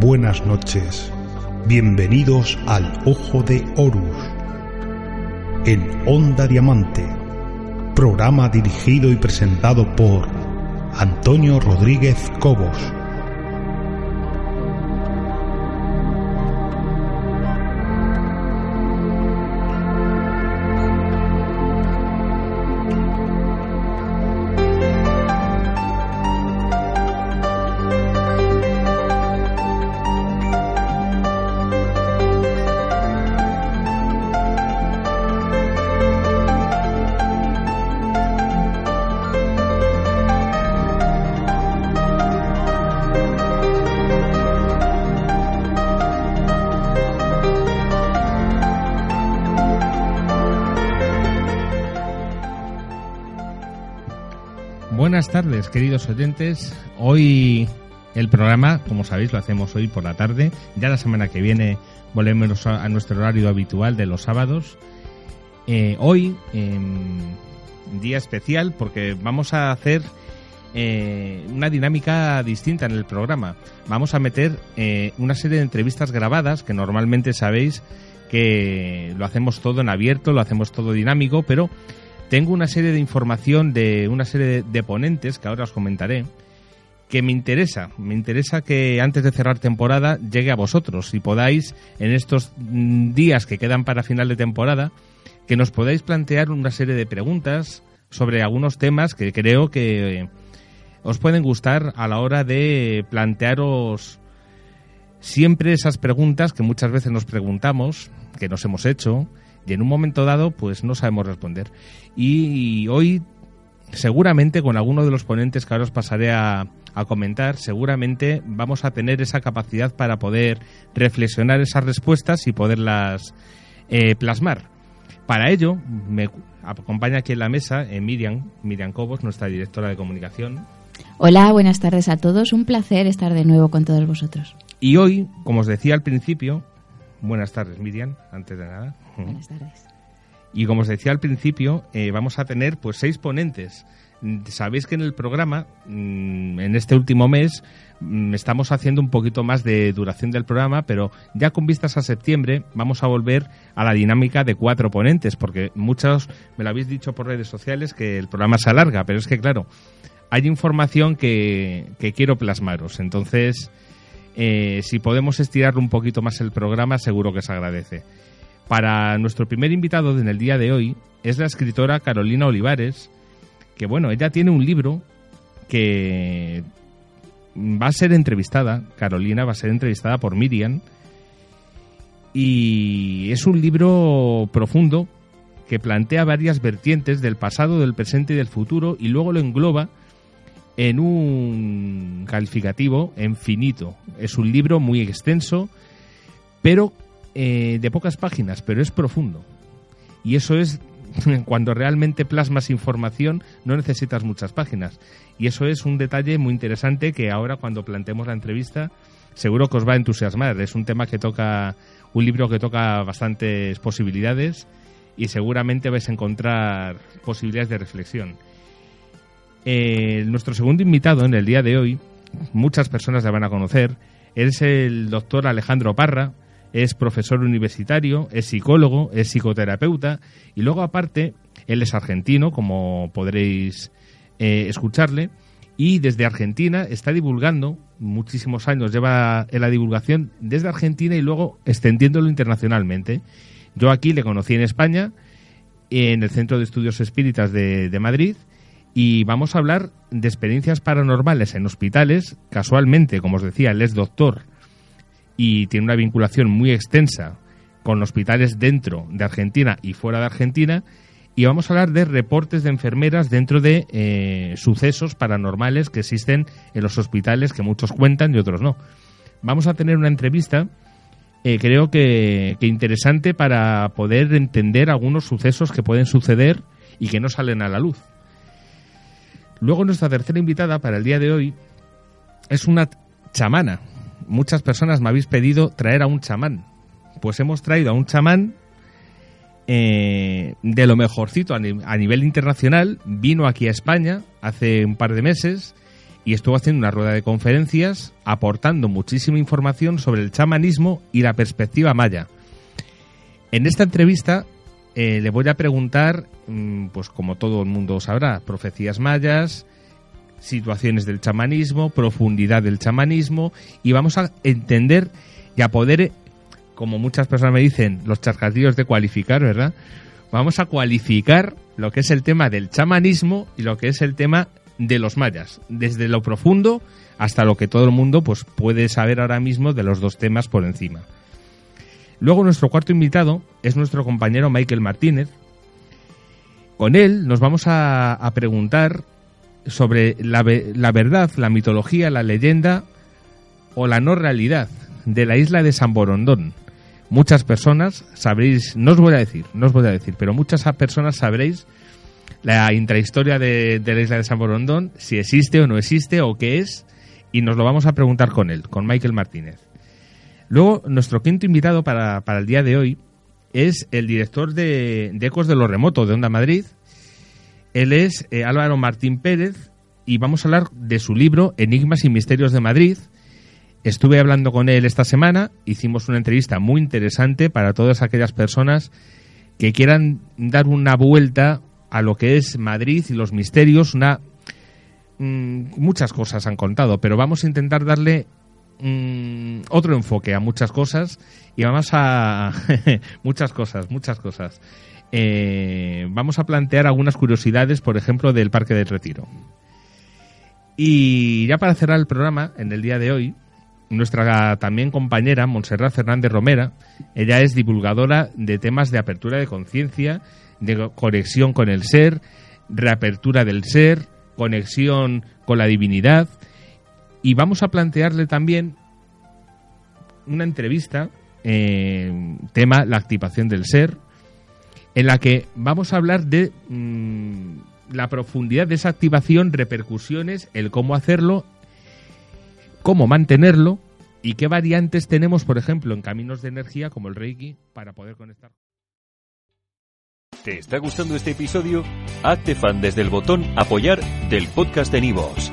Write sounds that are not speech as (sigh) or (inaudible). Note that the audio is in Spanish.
buenas noches. Bienvenidos al Ojo de Horus. En Onda Diamante. Programa dirigido y presentado por Antonio Rodríguez Cobos. Buenas tardes, queridos oyentes. Hoy el programa, como sabéis, lo hacemos hoy por la tarde. Ya la semana que viene volvemos a, nuestro horario habitual de los sábados. Eh, hoy, día especial, porque vamos a hacer eh, una dinámica distinta en el programa. Vamos a meter eh, una serie de entrevistas grabadas, que normalmente sabéis que lo hacemos todo en abierto, lo hacemos todo dinámico, pero tengo una serie de información de una serie de, ponentes que ahora os comentaré que me interesa, me interesa que antes de cerrar temporada llegue a vosotros y podáis en estos mm, días que quedan para final de temporada que nos podáis plantear una serie de preguntas sobre algunos temas que creo que os pueden gustar a la hora de plantearos siempre esas preguntas que muchas veces nos preguntamos, que nos hemos hecho y en un momento dado pues no sabemos responder. Y hoy seguramente con alguno de los ponentes que ahora os pasaré a, comentar, seguramente vamos a tener esa capacidad para poder reflexionar esas respuestas y poderlas eh, plasmar. Para ello, me acompaña aquí en la mesa eh, Miriam, Miriam Cobos, nuestra directora de comunicación. Hola, buenas tardes a todos. Un placer estar de nuevo con todos vosotros. Y hoy, como os decía al principio, buenas tardes Miriam, antes de nada. Buenas tardes. Y como os decía al principio, eh, vamos a tener pues seis ponentes. Sabéis que en el programa, mm, en este último mes, mm, estamos haciendo un poquito más de duración del programa, pero ya con vistas a septiembre vamos a volver a la dinámica de cuatro ponentes, porque muchos me lo habéis dicho por redes sociales que el programa se alarga, pero es que claro, hay información que, quiero plasmaros. Entonces, eh, si podemos estirar un poquito más el programa, seguro que se agradece. Para nuestro primer invitado en el día de hoy es la escritora Carolina Olivares, que bueno, ella tiene un libro que va a ser entrevistada, Carolina va a ser entrevistada por Miriam, y es un libro profundo que plantea varias vertientes del pasado, del presente y del futuro, y luego lo engloba en un calificativo infinito. Es un libro muy extenso, pero eh, de pocas páginas, pero es profundo. Y eso es (laughs) cuando realmente plasmas información no necesitas muchas páginas. Y eso es un detalle muy interesante que ahora cuando planteemos la entrevista seguro que os va a entusiasmar. Es un tema que toca, un libro que toca bastantes posibilidades y seguramente vais a encontrar posibilidades de reflexión. Eh, nuestro segundo invitado en el día de hoy, muchas personas le van a conocer, es el doctor Alejandro Parra, es profesor universitario, es psicólogo, es psicoterapeuta y luego aparte él es argentino, como podréis eh, escucharle, y desde Argentina está divulgando, muchísimos años lleva en la divulgación desde Argentina y luego extendiéndolo internacionalmente. Yo aquí le conocí en España, en el Centro de Estudios Espíritas de, de Madrid, y vamos a hablar de experiencias paranormales en hospitales. Casualmente, como os decía, él es doctor y tiene una vinculación muy extensa con hospitales dentro de Argentina y fuera de Argentina. Y vamos a hablar de reportes de enfermeras dentro de eh, sucesos paranormales que existen en los hospitales, que muchos cuentan y otros no. Vamos a tener una entrevista, eh, creo que, que interesante para poder entender algunos sucesos que pueden suceder y que no salen a la luz. Luego nuestra tercera invitada para el día de hoy es una chamana, muchas personas me habéis pedido traer a un chamán. Pues hemos traído a un chamán eh, de lo mejorcito a, nivel internacional. Vino aquí a España hace un par de meses y estuvo haciendo una rueda de conferencias aportando muchísima información sobre el chamanismo y la perspectiva maya. En esta entrevista eh, le voy a preguntar, mm, pues como todo el mundo sabrá, profecías mayas, situaciones del chamanismo, profundidad del chamanismo y vamos a entender y a poder, como muchas personas me dicen, los charcatillos de cualificar, ¿verdad? Vamos a cualificar lo que es el tema del chamanismo y lo que es el tema de los mayas, desde lo profundo hasta lo que todo el mundo pues, puede saber ahora mismo de los dos temas por encima. Luego nuestro cuarto invitado es nuestro compañero Michael Martínez. Con él nos vamos a, preguntar sobre la, la verdad, la mitología, la leyenda o la no realidad de la isla de San Borondón. Muchas personas sabréis, no os voy a decir, no os voy a decir, pero muchas personas sabréis la intrahistoria de, de la isla de San Borondón, si existe o no existe o qué es, y nos lo vamos a preguntar con él, con Michael Martínez. Luego, nuestro quinto invitado para, el día de hoy es el director de, Ecos de lo Remoto de Onda Madrid. Él es eh, Álvaro Martín Pérez y vamos a hablar de su libro Enigmas y Misterios de Madrid. Estuve hablando con él esta semana, hicimos una entrevista muy interesante para todas aquellas personas que quieran dar una vuelta a lo que es Madrid y los misterios, una mm, muchas cosas han contado, pero vamos a intentar darle mm, otro enfoque a muchas cosas y vamos a (laughs) muchas cosas, muchas cosas. Eh, vamos a plantear algunas curiosidades, por ejemplo, del Parque del Retiro. Y ya para cerrar el programa, en el día de hoy, nuestra también compañera, Montserrat Fernández Romera, ella es divulgadora de temas de apertura de conciencia de conexión con el ser, reapertura del ser, conexión con la divinidad. Y vamos a plantearle también una entrevista, eh, tema la activación del ser, en la que vamos a hablar de mm, la profundidad de esa activación, repercusiones, el cómo hacerlo, cómo mantenerlo y qué variantes tenemos, por ejemplo, en caminos de energía como el Reiki para poder conectar. ¿Te está gustando este episodio? Hazte fan desde el botón Apoyar del podcast de Nivos.